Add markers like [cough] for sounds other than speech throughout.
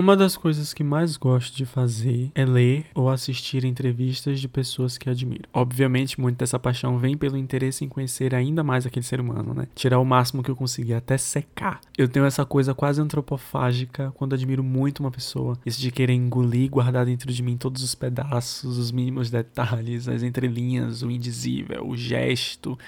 Uma das coisas que mais gosto de fazer é ler ou assistir entrevistas de pessoas que admiro. Obviamente, muito dessa paixão vem pelo interesse em conhecer ainda mais aquele ser humano, né? Tirar o máximo que eu conseguir até secar. Eu tenho essa coisa quase antropofágica quando admiro muito uma pessoa. Isso de querer engolir guardar dentro de mim todos os pedaços, os mínimos detalhes, as entrelinhas, o indizível, o gesto.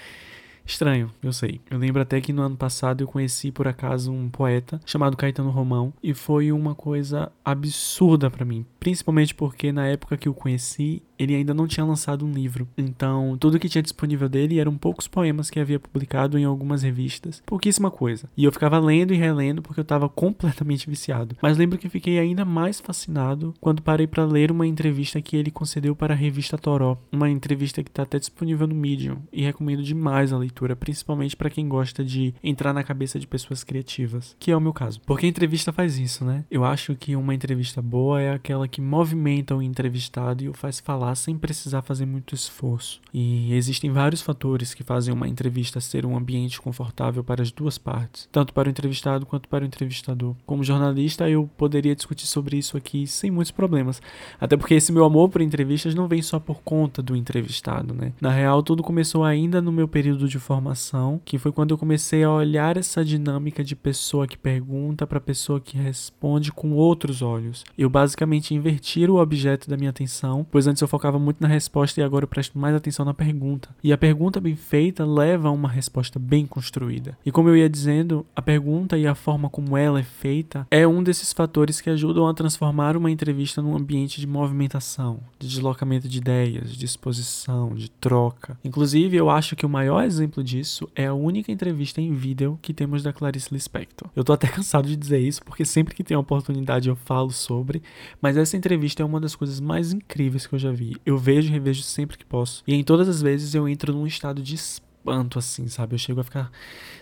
Estranho, eu sei. Eu lembro até que no ano passado eu conheci por acaso um poeta chamado Caetano Romão e foi uma coisa absurda para mim, principalmente porque na época que eu conheci ele ainda não tinha lançado um livro. Então, tudo que tinha disponível dele eram poucos poemas que havia publicado em algumas revistas. Pouquíssima coisa. E eu ficava lendo e relendo porque eu estava completamente viciado. Mas lembro que fiquei ainda mais fascinado quando parei para ler uma entrevista que ele concedeu para a revista Toró. Uma entrevista que está até disponível no Medium e recomendo demais a leitura, principalmente para quem gosta de entrar na cabeça de pessoas criativas, que é o meu caso. Porque a entrevista faz isso, né? Eu acho que uma entrevista boa é aquela que movimenta o entrevistado e o faz falar sem precisar fazer muito esforço. E existem vários fatores que fazem uma entrevista ser um ambiente confortável para as duas partes, tanto para o entrevistado quanto para o entrevistador. Como jornalista, eu poderia discutir sobre isso aqui sem muitos problemas, até porque esse meu amor por entrevistas não vem só por conta do entrevistado, né? Na real, tudo começou ainda no meu período de formação, que foi quando eu comecei a olhar essa dinâmica de pessoa que pergunta para pessoa que responde com outros olhos. Eu basicamente inverti o objeto da minha atenção, pois antes eu focava muito na resposta e agora eu presto mais atenção na pergunta. E a pergunta bem feita leva a uma resposta bem construída. E como eu ia dizendo, a pergunta e a forma como ela é feita é um desses fatores que ajudam a transformar uma entrevista num ambiente de movimentação, de deslocamento de ideias, de exposição, de troca. Inclusive, eu acho que o maior exemplo disso é a única entrevista em vídeo que temos da Clarice Lispector. Eu tô até [laughs] cansado de dizer isso porque sempre que tem oportunidade eu falo sobre, mas essa entrevista é uma das coisas mais incríveis que eu já vi eu vejo e revejo sempre que posso. E em todas as vezes eu entro num estado de espanto, assim, sabe? Eu chego a ficar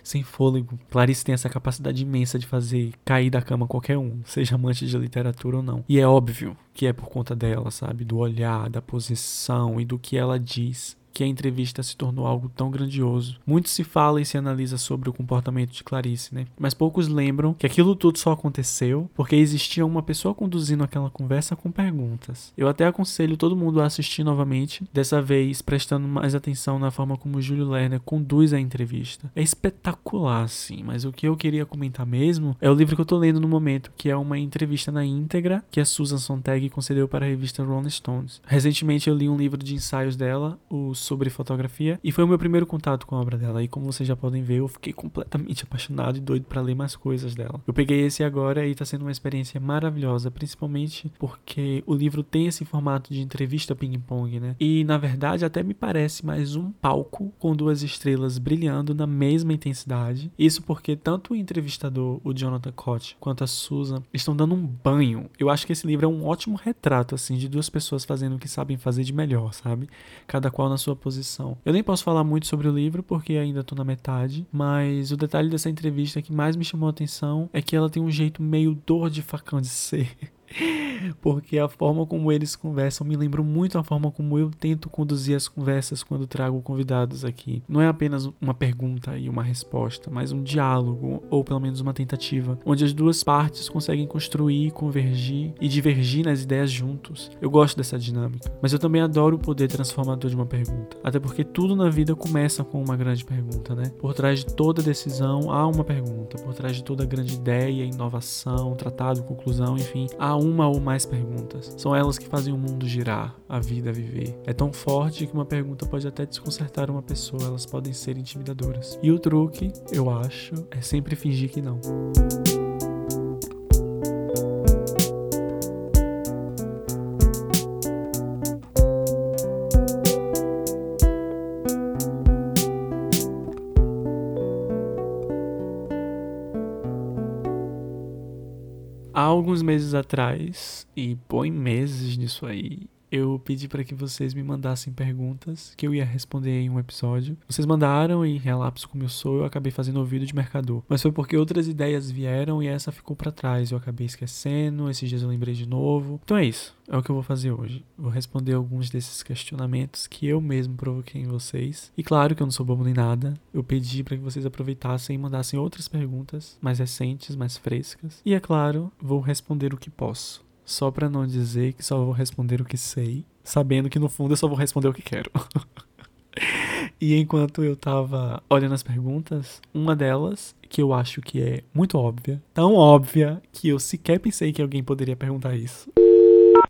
sem fôlego. Clarice tem essa capacidade imensa de fazer cair da cama qualquer um, seja amante de literatura ou não. E é óbvio que é por conta dela, sabe? Do olhar, da posição e do que ela diz que a entrevista se tornou algo tão grandioso. Muito se fala e se analisa sobre o comportamento de Clarice, né? Mas poucos lembram que aquilo tudo só aconteceu porque existia uma pessoa conduzindo aquela conversa com perguntas. Eu até aconselho todo mundo a assistir novamente, dessa vez prestando mais atenção na forma como o Júlio Lerner conduz a entrevista. É espetacular, sim, mas o que eu queria comentar mesmo é o livro que eu tô lendo no momento, que é uma entrevista na íntegra que a Susan Sontag concedeu para a revista Rolling Stones. Recentemente eu li um livro de ensaios dela, os sobre fotografia e foi o meu primeiro contato com a obra dela. E como vocês já podem ver, eu fiquei completamente apaixonado e doido para ler mais coisas dela. Eu peguei esse agora e tá sendo uma experiência maravilhosa, principalmente porque o livro tem esse formato de entrevista ping-pong, né? E na verdade até me parece mais um palco com duas estrelas brilhando na mesma intensidade. Isso porque tanto o entrevistador, o Jonathan Cott, quanto a Susan estão dando um banho. Eu acho que esse livro é um ótimo retrato assim de duas pessoas fazendo o que sabem fazer de melhor, sabe? Cada qual na sua sua posição. Eu nem posso falar muito sobre o livro porque ainda tô na metade, mas o detalhe dessa entrevista que mais me chamou a atenção é que ela tem um jeito meio dor de facão de ser. [laughs] porque a forma como eles conversam me lembra muito a forma como eu tento conduzir as conversas quando trago convidados aqui. Não é apenas uma pergunta e uma resposta, mas um diálogo, ou pelo menos uma tentativa, onde as duas partes conseguem construir, convergir e divergir nas ideias juntos. Eu gosto dessa dinâmica, mas eu também adoro o poder transformador de uma pergunta. Até porque tudo na vida começa com uma grande pergunta, né? Por trás de toda decisão há uma pergunta, por trás de toda grande ideia, inovação, tratado, conclusão, enfim, há uma ou mais perguntas. São elas que fazem o mundo girar, a vida viver. É tão forte que uma pergunta pode até desconcertar uma pessoa, elas podem ser intimidadoras. E o truque, eu acho, é sempre fingir que não. Meses atrás, e põe meses nisso aí, eu pedi para que vocês me mandassem perguntas que eu ia responder em um episódio. Vocês mandaram e relapso como eu sou, eu acabei fazendo ouvido de mercador. Mas foi porque outras ideias vieram e essa ficou para trás. Eu acabei esquecendo, esses dias eu lembrei de novo. Então é isso, é o que eu vou fazer hoje. Vou responder alguns desses questionamentos que eu mesmo provoquei em vocês. E claro que eu não sou bobo nem nada. Eu pedi para que vocês aproveitassem e mandassem outras perguntas mais recentes, mais frescas. E é claro, vou responder o que posso só para não dizer que só vou responder o que sei, sabendo que no fundo eu só vou responder o que quero. [laughs] e enquanto eu tava olhando as perguntas, uma delas, que eu acho que é muito óbvia, tão óbvia que eu sequer pensei que alguém poderia perguntar isso.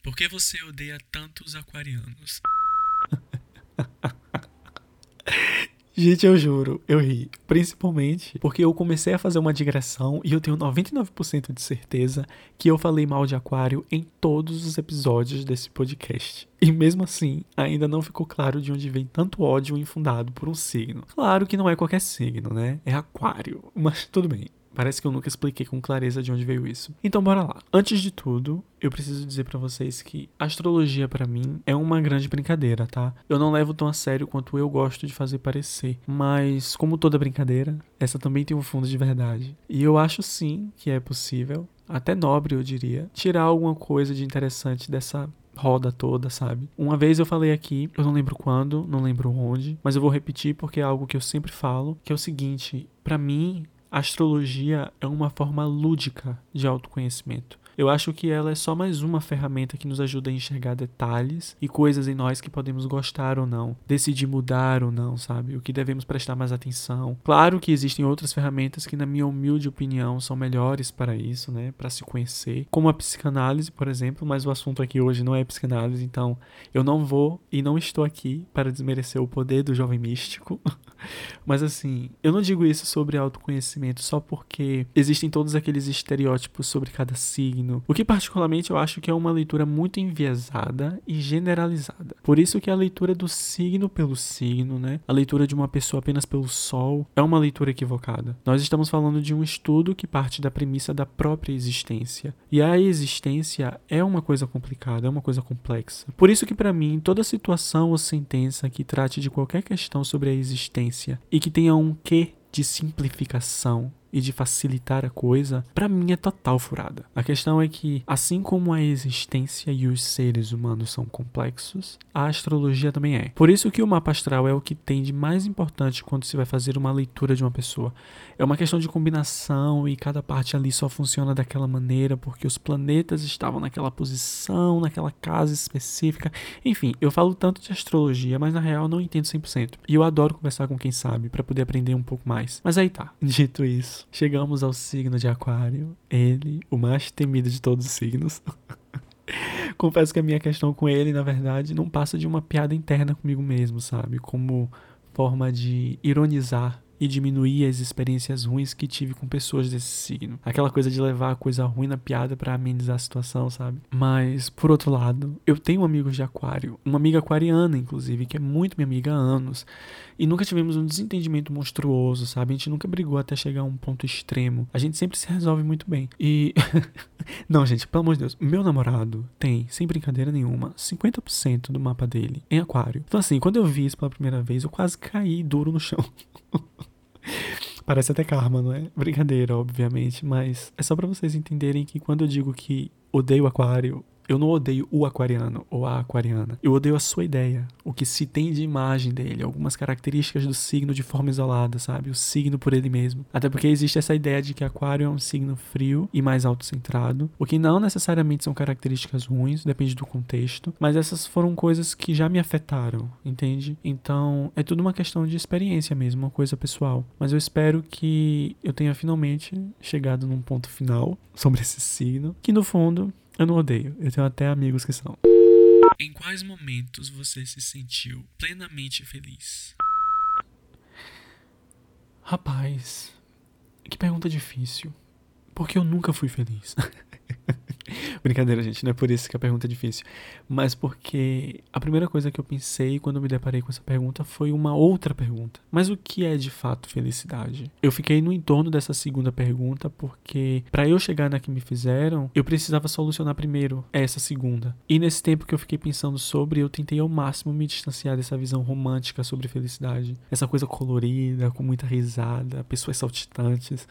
Por que você odeia tantos aquarianos? [laughs] Gente, eu juro, eu ri. Principalmente porque eu comecei a fazer uma digressão e eu tenho 99% de certeza que eu falei mal de Aquário em todos os episódios desse podcast. E mesmo assim, ainda não ficou claro de onde vem tanto ódio infundado por um signo. Claro que não é qualquer signo, né? É Aquário. Mas tudo bem. Parece que eu nunca expliquei com clareza de onde veio isso. Então bora lá. Antes de tudo, eu preciso dizer para vocês que astrologia para mim é uma grande brincadeira, tá? Eu não levo tão a sério quanto eu gosto de fazer parecer, mas como toda brincadeira, essa também tem um fundo de verdade. E eu acho sim que é possível, até nobre eu diria, tirar alguma coisa de interessante dessa roda toda, sabe? Uma vez eu falei aqui, eu não lembro quando, não lembro onde, mas eu vou repetir porque é algo que eu sempre falo, que é o seguinte, para mim astrologia é uma forma lúdica de autoconhecimento. Eu acho que ela é só mais uma ferramenta que nos ajuda a enxergar detalhes e coisas em nós que podemos gostar ou não, decidir mudar ou não, sabe? O que devemos prestar mais atenção. Claro que existem outras ferramentas que, na minha humilde opinião, são melhores para isso, né? Para se conhecer, como a psicanálise, por exemplo, mas o assunto aqui hoje não é psicanálise, então eu não vou e não estou aqui para desmerecer o poder do jovem místico. [laughs] mas assim, eu não digo isso sobre autoconhecimento só porque existem todos aqueles estereótipos sobre cada signo o que particularmente eu acho que é uma leitura muito enviesada e generalizada. Por isso que a leitura do signo pelo signo, né, a leitura de uma pessoa apenas pelo sol, é uma leitura equivocada. Nós estamos falando de um estudo que parte da premissa da própria existência. E a existência é uma coisa complicada, é uma coisa complexa. Por isso que para mim toda situação ou sentença que trate de qualquer questão sobre a existência e que tenha um quê de simplificação e de facilitar a coisa, para mim é total furada. A questão é que, assim como a existência e os seres humanos são complexos, a astrologia também é. Por isso que o mapa astral é o que tem de mais importante quando se vai fazer uma leitura de uma pessoa. É uma questão de combinação e cada parte ali só funciona daquela maneira porque os planetas estavam naquela posição, naquela casa específica. Enfim, eu falo tanto de astrologia, mas na real não entendo 100%. E eu adoro conversar com quem sabe para poder aprender um pouco mais. Mas aí tá. [laughs] Dito isso, chegamos ao signo de Aquário. Ele, o mais temido de todos os signos. [laughs] Confesso que a minha questão com ele, na verdade, não passa de uma piada interna comigo mesmo, sabe? Como forma de ironizar e diminuir as experiências ruins que tive com pessoas desse signo. Aquela coisa de levar a coisa ruim na piada para amenizar a situação, sabe? Mas, por outro lado, eu tenho amigos de aquário, uma amiga aquariana, inclusive, que é muito minha amiga há anos, e nunca tivemos um desentendimento monstruoso, sabe? A gente nunca brigou até chegar a um ponto extremo. A gente sempre se resolve muito bem. E. [laughs] Não, gente, pelo amor de Deus, meu namorado tem, sem brincadeira nenhuma, 50% do mapa dele em aquário. Então, assim, quando eu vi isso pela primeira vez, eu quase caí duro no chão. [laughs] [laughs] Parece até karma, não é? Brincadeira, obviamente, mas é só para vocês entenderem que quando eu digo que odeio aquário, eu não odeio o aquariano ou a aquariana. Eu odeio a sua ideia, o que se tem de imagem dele, algumas características do signo de forma isolada, sabe? O signo por ele mesmo. Até porque existe essa ideia de que aquário é um signo frio e mais autocentrado, o que não necessariamente são características ruins, depende do contexto, mas essas foram coisas que já me afetaram, entende? Então, é tudo uma questão de experiência mesmo, uma coisa pessoal. Mas eu espero que eu tenha finalmente chegado num ponto final sobre esse signo, que no fundo eu não odeio, eu tenho até amigos que são. Em quais momentos você se sentiu plenamente feliz? Rapaz, que pergunta difícil. Porque eu nunca fui feliz. [laughs] [laughs] Brincadeira, gente, não é por isso que a pergunta é difícil. Mas porque a primeira coisa que eu pensei quando me deparei com essa pergunta foi uma outra pergunta. Mas o que é de fato felicidade? Eu fiquei no entorno dessa segunda pergunta porque para eu chegar na que me fizeram, eu precisava solucionar primeiro essa segunda. E nesse tempo que eu fiquei pensando sobre, eu tentei ao máximo me distanciar dessa visão romântica sobre felicidade. Essa coisa colorida, com muita risada, pessoas saltitantes.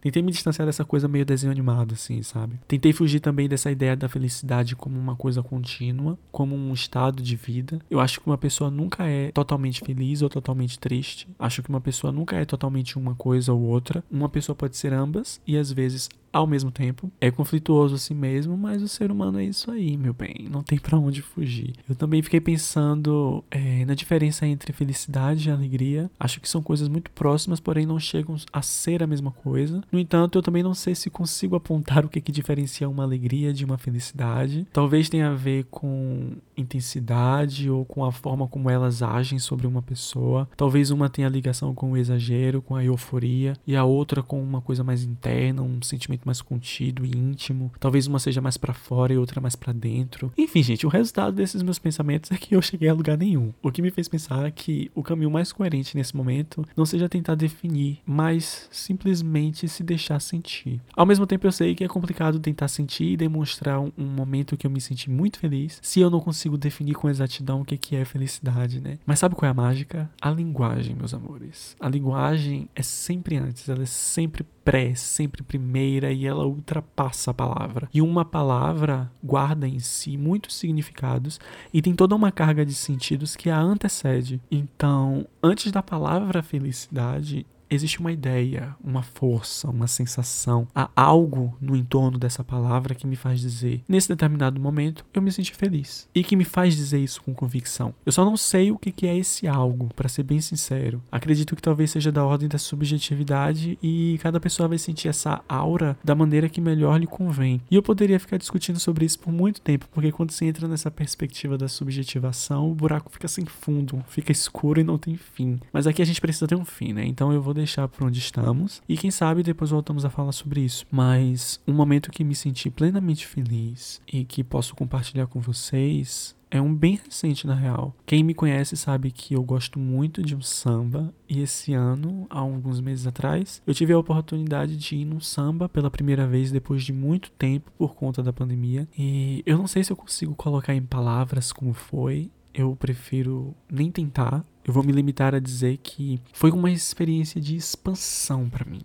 Tentei me distanciar dessa coisa meio desenho animado, assim, sabe? Tentei fugir também dessa ideia da felicidade como uma coisa contínua, como um estado de vida. Eu acho que uma pessoa nunca é totalmente feliz ou totalmente triste. Acho que uma pessoa nunca é totalmente uma coisa ou outra. Uma pessoa pode ser ambas e às vezes ao mesmo tempo. É conflituoso assim mesmo, mas o ser humano é isso aí, meu bem. Não tem para onde fugir. Eu também fiquei pensando é, na diferença entre felicidade e alegria. Acho que são coisas muito próximas, porém não chegam a ser a mesma coisa. No entanto, eu também não sei se consigo apontar o que, que diferencia uma alegria de uma felicidade. Talvez tenha a ver com intensidade ou com a forma como elas agem sobre uma pessoa. Talvez uma tenha ligação com o exagero, com a euforia, e a outra com uma coisa mais interna, um sentimento mais contido e íntimo. Talvez uma seja mais para fora e outra mais para dentro. Enfim, gente, o resultado desses meus pensamentos é que eu cheguei a lugar nenhum. O que me fez pensar que o caminho mais coerente nesse momento não seja tentar definir, mas simplesmente se deixar sentir. Ao mesmo tempo, eu sei que é complicado tentar sentir e demonstrar um, um momento que eu me senti muito feliz se eu não consigo definir com exatidão o que é felicidade, né? Mas sabe qual é a mágica? A linguagem, meus amores. A linguagem é sempre antes, ela é sempre pré, sempre primeira e ela ultrapassa a palavra. E uma palavra guarda em si muitos significados e tem toda uma carga de sentidos que a antecede. Então, antes da palavra felicidade, existe uma ideia, uma força, uma sensação, há algo no entorno dessa palavra que me faz dizer, nesse determinado momento, eu me senti feliz. E que me faz dizer isso com convicção. Eu só não sei o que é esse algo, para ser bem sincero. Acredito que talvez seja da ordem da subjetividade e cada pessoa vai sentir essa aura da maneira que melhor lhe convém. E eu poderia ficar discutindo sobre isso por muito tempo, porque quando você entra nessa perspectiva da subjetivação, o buraco fica sem fundo, fica escuro e não tem fim. Mas aqui a gente precisa ter um fim, né? Então eu vou deixar por onde estamos e quem sabe depois voltamos a falar sobre isso. Mas um momento que me senti plenamente feliz e que posso compartilhar com vocês é um bem recente na real. Quem me conhece sabe que eu gosto muito de um samba e esse ano, há alguns meses atrás, eu tive a oportunidade de ir num samba pela primeira vez depois de muito tempo por conta da pandemia. E eu não sei se eu consigo colocar em palavras como foi. Eu prefiro nem tentar, eu vou me limitar a dizer que foi uma experiência de expansão para mim.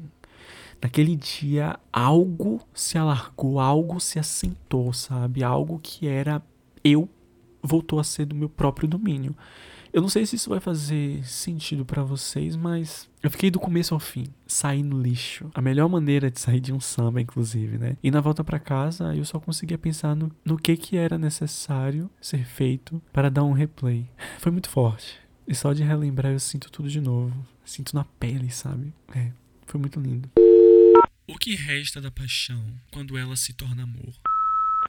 Naquele dia, algo se alargou, algo se assentou, sabe? Algo que era eu voltou a ser do meu próprio domínio. Eu não sei se isso vai fazer sentido para vocês, mas eu fiquei do começo ao fim, saí no lixo. A melhor maneira de sair de um samba, inclusive, né? E na volta para casa, eu só conseguia pensar no, no que que era necessário ser feito para dar um replay. [laughs] Foi muito forte. E só de relembrar eu sinto tudo de novo. Sinto na pele, sabe? É, foi muito lindo. O que resta da paixão quando ela se torna amor?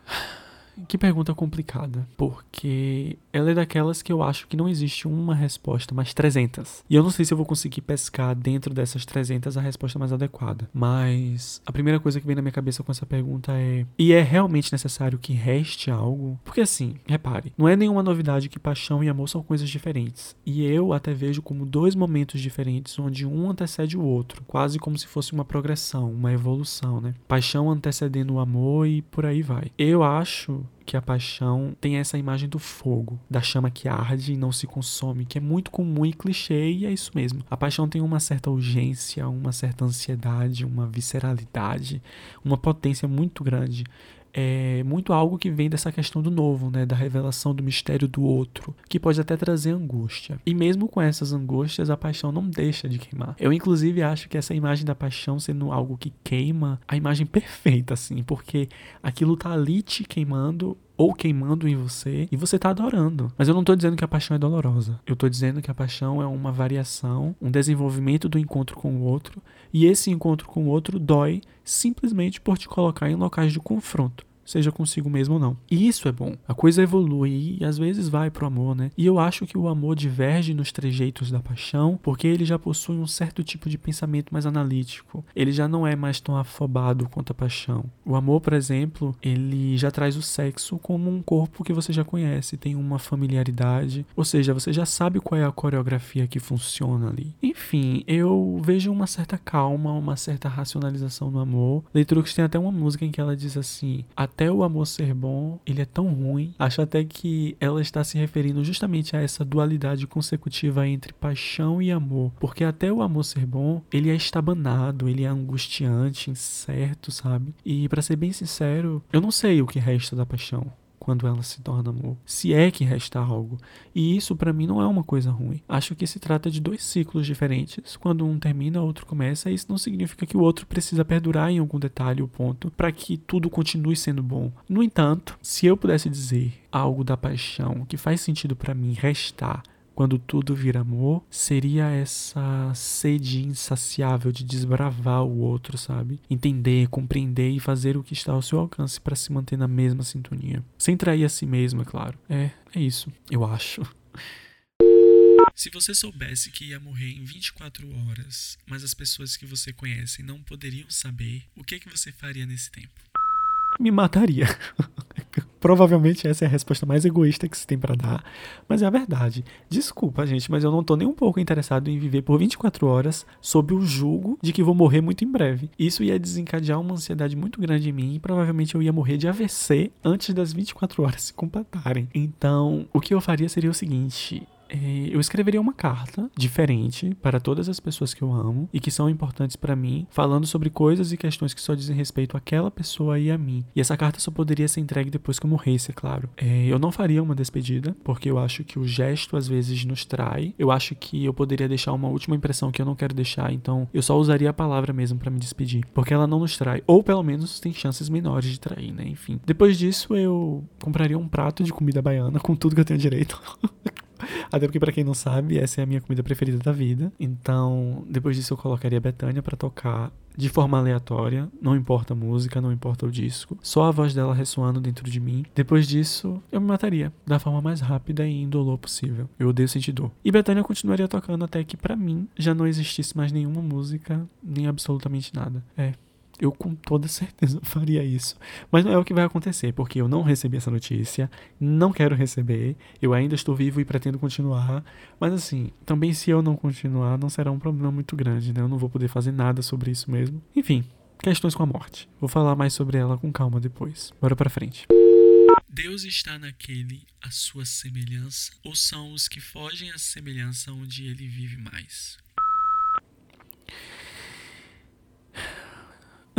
[sighs] Que pergunta complicada, porque ela é daquelas que eu acho que não existe uma resposta, mas 300. E eu não sei se eu vou conseguir pescar dentro dessas 300 a resposta mais adequada. Mas a primeira coisa que vem na minha cabeça com essa pergunta é: e é realmente necessário que reste algo? Porque assim, repare, não é nenhuma novidade que paixão e amor são coisas diferentes. E eu até vejo como dois momentos diferentes onde um antecede o outro, quase como se fosse uma progressão, uma evolução, né? Paixão antecedendo o amor e por aí vai. Eu acho que a paixão tem essa imagem do fogo, da chama que arde e não se consome, que é muito comum e clichê, e é isso mesmo. A paixão tem uma certa urgência, uma certa ansiedade, uma visceralidade, uma potência muito grande é muito algo que vem dessa questão do novo, né, da revelação do mistério do outro, que pode até trazer angústia. E mesmo com essas angústias, a paixão não deixa de queimar. Eu inclusive acho que essa imagem da paixão sendo algo que queima, a imagem [laughs] perfeita assim, porque aquilo tá ali te queimando ou queimando em você e você tá adorando. Mas eu não tô dizendo que a paixão é dolorosa. Eu tô dizendo que a paixão é uma variação, um desenvolvimento do encontro com o outro, e esse encontro com o outro dói simplesmente por te colocar em locais de confronto seja consigo mesmo ou não. E isso é bom. A coisa evolui e às vezes vai pro amor, né? E eu acho que o amor diverge nos trejeitos da paixão, porque ele já possui um certo tipo de pensamento mais analítico. Ele já não é mais tão afobado quanto a paixão. O amor, por exemplo, ele já traz o sexo como um corpo que você já conhece, tem uma familiaridade, ou seja, você já sabe qual é a coreografia que funciona ali. Enfim, eu vejo uma certa calma, uma certa racionalização no amor. Leitrux tem até uma música em que ela diz assim: Até o amor ser bom, ele é tão ruim. Acho até que ela está se referindo justamente a essa dualidade consecutiva entre paixão e amor. Porque até o amor ser bom, ele é estabanado, ele é angustiante, incerto, sabe? E para ser bem sincero, eu não sei o que resta da paixão quando ela se torna amor, se é que resta algo. E isso para mim não é uma coisa ruim. Acho que se trata de dois ciclos diferentes. Quando um termina, o outro começa, isso não significa que o outro precisa perdurar em algum detalhe ou ponto para que tudo continue sendo bom. No entanto, se eu pudesse dizer algo da paixão que faz sentido para mim restar quando tudo vira amor, seria essa sede insaciável de desbravar o outro, sabe? Entender, compreender e fazer o que está ao seu alcance para se manter na mesma sintonia. Sem trair a si mesmo, é claro. É, é isso, eu acho. Se você soubesse que ia morrer em 24 horas, mas as pessoas que você conhece não poderiam saber, o que, é que você faria nesse tempo? Me mataria. [laughs] Provavelmente essa é a resposta mais egoísta que se tem para dar, mas é a verdade. Desculpa, gente, mas eu não tô nem um pouco interessado em viver por 24 horas sob o julgo de que vou morrer muito em breve. Isso ia desencadear uma ansiedade muito grande em mim e provavelmente eu ia morrer de AVC antes das 24 horas se completarem. Então, o que eu faria seria o seguinte: eu escreveria uma carta diferente para todas as pessoas que eu amo e que são importantes para mim, falando sobre coisas e questões que só dizem respeito àquela pessoa e a mim. E essa carta só poderia ser entregue depois que eu morresse, é claro. É, eu não faria uma despedida, porque eu acho que o gesto às vezes nos trai. Eu acho que eu poderia deixar uma última impressão que eu não quero deixar, então eu só usaria a palavra mesmo para me despedir, porque ela não nos trai, ou pelo menos tem chances menores de trair, né? Enfim. Depois disso, eu compraria um prato de comida baiana com tudo que eu tenho direito. [laughs] [laughs] Até porque, para quem não sabe, essa é a minha comida preferida da vida. Então, depois disso, eu colocaria a Betânia para tocar de forma aleatória, não importa a música, não importa o disco, só a voz dela ressoando dentro de mim. Depois disso, eu me mataria da forma mais rápida e indolor possível. Eu odeio sentir dor. E Betânia continuaria tocando até que para mim já não existisse mais nenhuma música, nem absolutamente nada. É, eu com toda certeza [laughs] faria isso. Mas não é o que vai acontecer, porque eu não recebi essa notícia, não quero receber, eu ainda estou vivo e pretendo continuar. Mas assim, também se eu não continuar, não será um problema muito grande, né? Eu não vou poder fazer nada sobre isso mesmo. Enfim, questões com a morte. Vou falar mais sobre ela com calma depois. Bora pra frente. Deus está naquele a sua semelhança, ou são os que fogem à semelhança onde ele vive mais?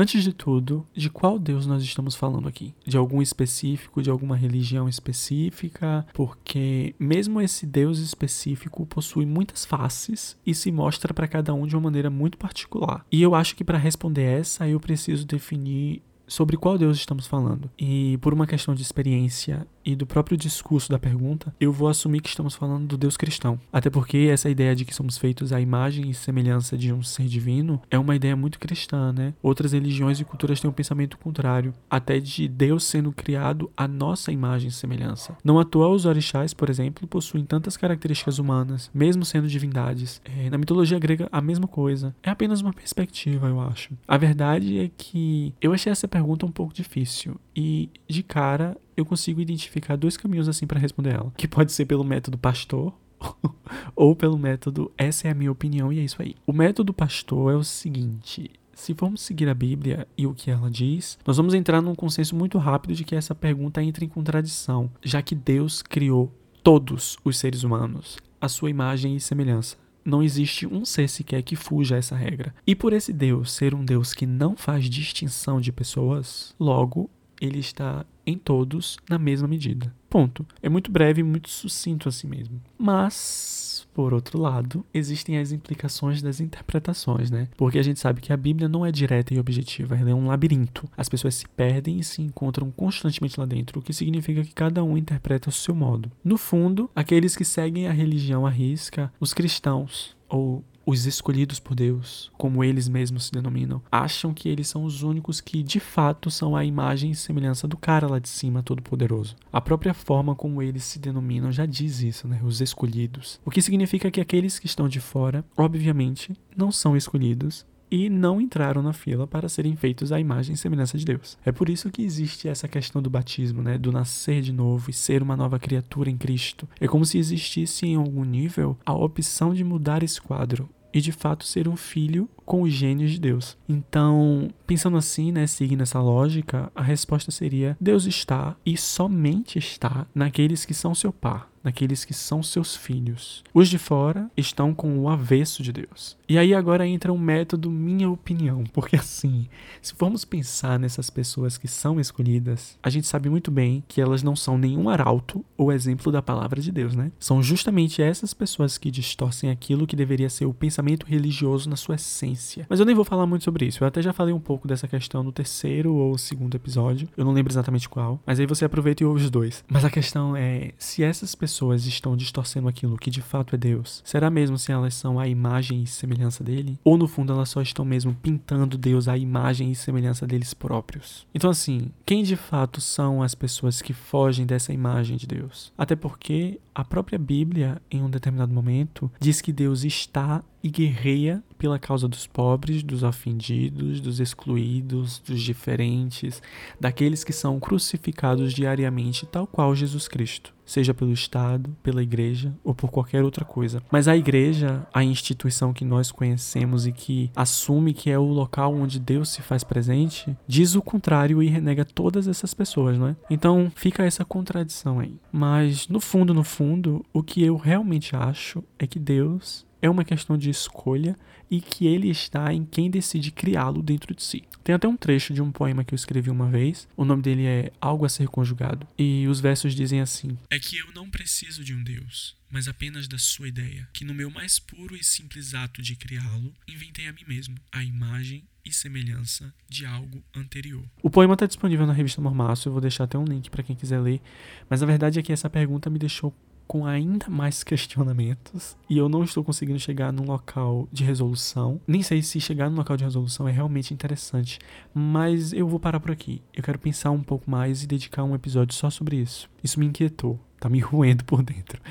Antes de tudo, de qual Deus nós estamos falando aqui? De algum específico, de alguma religião específica? Porque mesmo esse Deus específico possui muitas faces e se mostra para cada um de uma maneira muito particular. E eu acho que para responder essa, eu preciso definir sobre qual Deus estamos falando. E por uma questão de experiência e do próprio discurso da pergunta, eu vou assumir que estamos falando do Deus cristão. Até porque essa ideia de que somos feitos à imagem e semelhança de um ser divino é uma ideia muito cristã, né? Outras religiões e culturas têm um pensamento contrário, até de Deus sendo criado à nossa imagem e semelhança. Não à toa os orixás, por exemplo, possuem tantas características humanas, mesmo sendo divindades. É, na mitologia grega, a mesma coisa. É apenas uma perspectiva, eu acho. A verdade é que eu achei essa pergunta um pouco difícil e, de cara, eu consigo identificar dois caminhos assim para responder ela. Que pode ser pelo método pastor [laughs] ou pelo método essa é a minha opinião e é isso aí. O método pastor é o seguinte, se formos seguir a Bíblia e o que ela diz, nós vamos entrar num consenso muito rápido de que essa pergunta entra em contradição, já que Deus criou todos os seres humanos, a sua imagem e semelhança. Não existe um ser sequer que fuja a essa regra. E por esse Deus ser um Deus que não faz distinção de pessoas, logo ele está em todos na mesma medida. Ponto. É muito breve e muito sucinto assim mesmo. Mas, por outro lado, existem as implicações das interpretações, né? Porque a gente sabe que a Bíblia não é direta e objetiva, ela é um labirinto. As pessoas se perdem e se encontram constantemente lá dentro, o que significa que cada um interpreta o seu modo. No fundo, aqueles que seguem a religião à risca, os cristãos, ou os escolhidos por Deus, como eles mesmos se denominam, acham que eles são os únicos que de fato são a imagem e semelhança do cara lá de cima, todo-poderoso. A própria forma como eles se denominam já diz isso, né? Os escolhidos. O que significa que aqueles que estão de fora, obviamente, não são escolhidos e não entraram na fila para serem feitos à imagem e semelhança de Deus. É por isso que existe essa questão do batismo, né, do nascer de novo e ser uma nova criatura em Cristo. É como se existisse em algum nível a opção de mudar esse quadro e de fato ser um filho com os gênios de Deus. Então, pensando assim, né, seguindo essa lógica, a resposta seria: Deus está e somente está naqueles que são seu par, naqueles que são seus filhos. Os de fora estão com o avesso de Deus. E aí agora entra um método minha opinião, porque assim, se formos pensar nessas pessoas que são escolhidas, a gente sabe muito bem que elas não são nenhum arauto ou exemplo da palavra de Deus, né? São justamente essas pessoas que distorcem aquilo que deveria ser o pensamento religioso na sua essência. Mas eu nem vou falar muito sobre isso. Eu até já falei um pouco dessa questão no terceiro ou segundo episódio. Eu não lembro exatamente qual, mas aí você aproveita e ouve os dois. Mas a questão é, se essas pessoas estão distorcendo aquilo que de fato é Deus? Será mesmo se elas são a imagem e semelhança dele? Ou no fundo elas só estão mesmo pintando Deus à imagem e semelhança deles próprios? Então, assim, quem de fato são as pessoas que fogem dessa imagem de Deus? Até porque a própria Bíblia, em um determinado momento, diz que Deus está e guerreia pela causa dos pobres, dos ofendidos, dos excluídos, dos diferentes, daqueles que são crucificados diariamente, tal qual Jesus Cristo, seja pelo Estado, pela igreja ou por qualquer outra coisa. Mas a igreja, a instituição que nós conhecemos e que assume que é o local onde Deus se faz presente, diz o contrário e renega todas essas pessoas, não é? Então fica essa contradição aí. Mas no fundo, no fundo, o que eu realmente acho é que Deus é uma questão de escolha e que ele está em quem decide criá-lo dentro de si. Tem até um trecho de um poema que eu escrevi uma vez, o nome dele é Algo a Ser Conjugado, e os versos dizem assim: É que eu não preciso de um Deus, mas apenas da sua ideia, que no meu mais puro e simples ato de criá-lo, inventei a mim mesmo, a imagem e semelhança de algo anterior. O poema está disponível na revista Mormaço, eu vou deixar até um link para quem quiser ler, mas a verdade é que essa pergunta me deixou com ainda mais questionamentos e eu não estou conseguindo chegar num local de resolução. Nem sei se chegar num local de resolução é realmente interessante, mas eu vou parar por aqui. Eu quero pensar um pouco mais e dedicar um episódio só sobre isso. Isso me inquietou, tá me [laughs] roendo por dentro.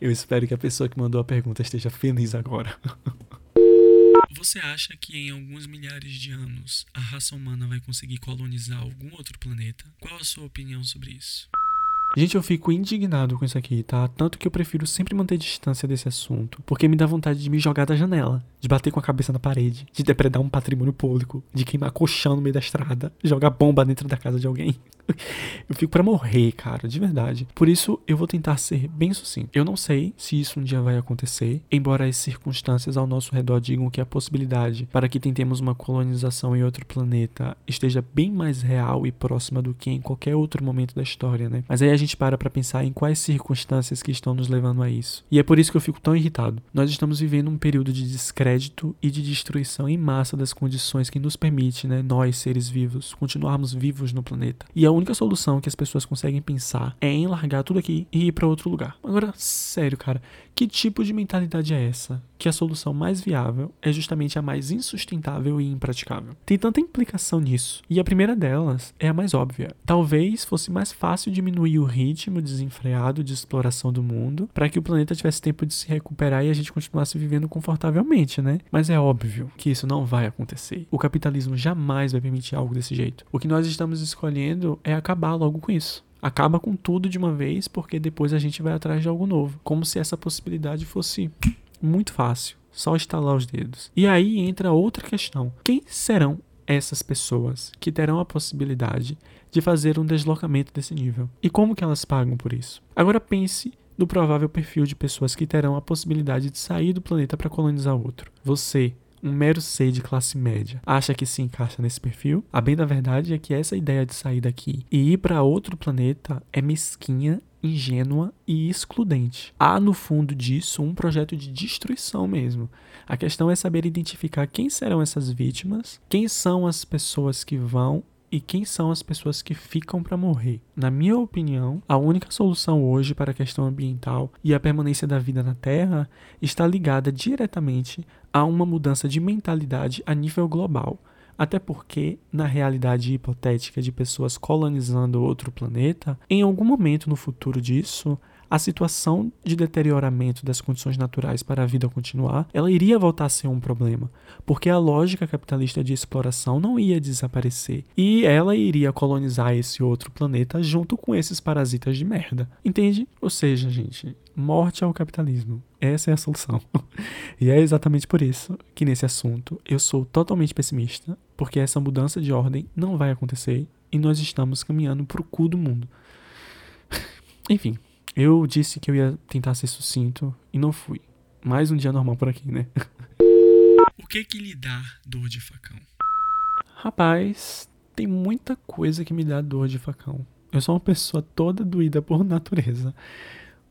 Eu espero que a pessoa que mandou a pergunta esteja feliz agora. [laughs] Você acha que em alguns milhares de anos a raça humana vai conseguir colonizar algum outro planeta? Qual a sua opinião sobre isso? Gente, eu fico indignado com isso aqui, tá? Tanto que eu prefiro sempre manter distância desse assunto, porque me dá vontade de me jogar da janela, de bater com a cabeça na parede, de depredar um patrimônio público, de queimar colchão no meio da estrada, jogar bomba dentro da casa de alguém. [laughs] eu fico para morrer, cara, de verdade. Por isso, eu vou tentar ser bem sucinto. Eu não sei se isso um dia vai acontecer, embora as circunstâncias ao nosso redor digam que a possibilidade para que tentemos uma colonização em outro planeta esteja bem mais real e próxima do que em qualquer outro momento da história, né? Mas aí a gente para para pensar em quais circunstâncias que estão nos levando a isso. E é por isso que eu fico tão irritado. Nós estamos vivendo um período de descrédito e de destruição em massa das condições que nos permite, né, nós seres vivos, continuarmos vivos no planeta. E a única solução que as pessoas conseguem pensar é em largar tudo aqui e ir para outro lugar. Agora, sério, cara, que tipo de mentalidade é essa? Que a solução mais viável é justamente a mais insustentável e impraticável. Tem tanta implicação nisso. E a primeira delas é a mais óbvia. Talvez fosse mais fácil diminuir o ritmo desenfreado de exploração do mundo para que o planeta tivesse tempo de se recuperar e a gente continuasse vivendo confortavelmente, né? Mas é óbvio que isso não vai acontecer. O capitalismo jamais vai permitir algo desse jeito. O que nós estamos escolhendo é acabar logo com isso acaba com tudo de uma vez, porque depois a gente vai atrás de algo novo. Como se essa possibilidade fosse muito fácil, só estalar os dedos. E aí entra outra questão: quem serão essas pessoas que terão a possibilidade de fazer um deslocamento desse nível? E como que elas pagam por isso? Agora pense no provável perfil de pessoas que terão a possibilidade de sair do planeta para colonizar outro. Você, um mero ser de classe média acha que se encaixa nesse perfil, a bem da verdade é que essa ideia de sair daqui e ir para outro planeta é mesquinha ingênua e excludente. Há no fundo disso um projeto de destruição mesmo. A questão é saber identificar quem serão essas vítimas, quem são as pessoas que vão e quem são as pessoas que ficam para morrer. Na minha opinião, a única solução hoje para a questão ambiental e a permanência da vida na Terra está ligada diretamente a uma mudança de mentalidade a nível global. Até porque, na realidade hipotética de pessoas colonizando outro planeta, em algum momento no futuro disso, a situação de deterioramento das condições naturais para a vida continuar, ela iria voltar a ser um problema, porque a lógica capitalista de exploração não ia desaparecer e ela iria colonizar esse outro planeta junto com esses parasitas de merda. Entende? Ou seja, gente, morte ao capitalismo. Essa é a solução. [laughs] e é exatamente por isso que nesse assunto eu sou totalmente pessimista, porque essa mudança de ordem não vai acontecer e nós estamos caminhando para o cu do mundo. [laughs] Enfim, eu disse que eu ia tentar ser sucinto e não fui. Mais um dia normal por aqui, né? o que que lhe dá dor de facão? Rapaz, tem muita coisa que me dá dor de facão. Eu sou uma pessoa toda doída por [laughs] natureza.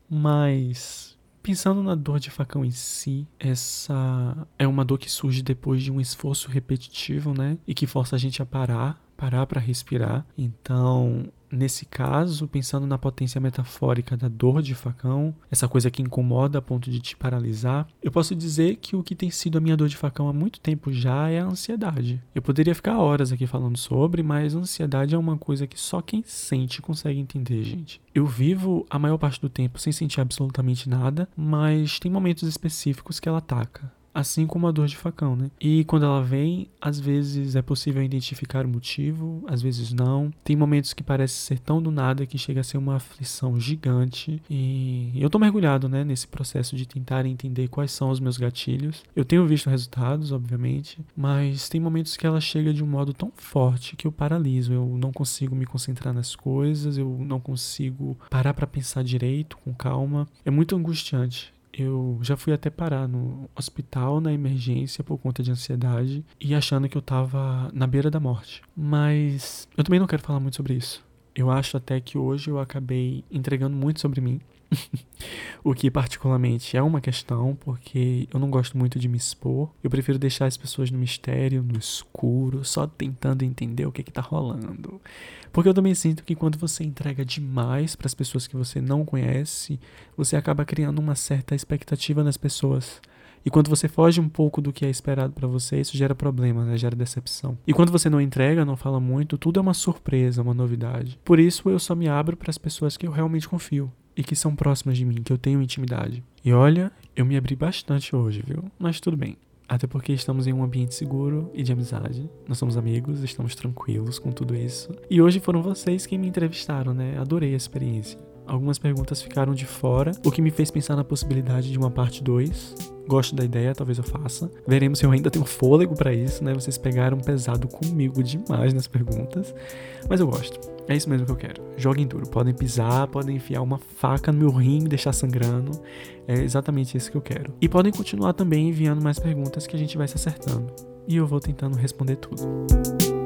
Mas pensando na dor de facão em si, essa é uma dor que surge depois de um esforço repetitivo, né? E que força a gente a parar, parar para respirar. Então, Nesse caso, pensando na potência metafórica da dor de facão, essa coisa que incomoda a ponto de te paralisar, eu posso dizer que o que tem sido a minha dor de facão há muito tempo já é a ansiedade. Eu poderia ficar horas aqui falando sobre, mas ansiedade é uma coisa que só quem sente consegue entender, gente. Eu vivo a maior parte do tempo sem sentir absolutamente nada, mas tem momentos específicos que ela ataca assim como a dor de facão, né? E quando ela vem, às vezes é possível identificar o motivo, às vezes não. Tem momentos que parece ser tão do nada que chega a ser uma aflição gigante. E eu tô mergulhado, né, nesse processo de tentar entender quais são os meus gatilhos. Eu tenho visto resultados, obviamente, mas tem momentos que ela chega de um modo tão forte que eu paraliso. Eu não consigo me concentrar nas coisas, eu não consigo parar para pensar direito, com calma. É muito angustiante. Eu já fui até parar no hospital, na emergência, por conta de ansiedade e achando que eu tava na beira da morte. Mas eu também não quero falar muito sobre isso. Eu acho até que hoje eu acabei entregando muito sobre mim [laughs] o que particularmente é uma questão, porque eu não gosto muito de me expor. Eu prefiro deixar as pessoas no mistério, no escuro, só tentando entender o que está rolando. Porque eu também sinto que quando você entrega demais para as pessoas que você não conhece, você acaba criando uma certa expectativa nas pessoas. E quando você foge um pouco do que é esperado para você, isso gera problema, né? gera decepção. E quando você não entrega, não fala muito, tudo é uma surpresa, uma novidade. Por isso eu só me abro para as pessoas que eu realmente confio e que são próximas de mim, que eu tenho intimidade. E olha, eu me abri bastante hoje, viu? Mas tudo bem. Até porque estamos em um ambiente seguro e de amizade. Nós somos amigos, estamos tranquilos com tudo isso. E hoje foram vocês quem me entrevistaram, né? Adorei a experiência. Algumas perguntas ficaram de fora, o que me fez pensar na possibilidade de uma parte 2 Gosto da ideia, talvez eu faça. Veremos se eu ainda tenho fôlego para isso, né? Vocês pegaram pesado comigo demais nas perguntas, mas eu gosto. É isso mesmo que eu quero. Joguem duro. Podem pisar, podem enfiar uma faca no meu rim e deixar sangrando. É exatamente isso que eu quero. E podem continuar também enviando mais perguntas que a gente vai se acertando. E eu vou tentando responder tudo.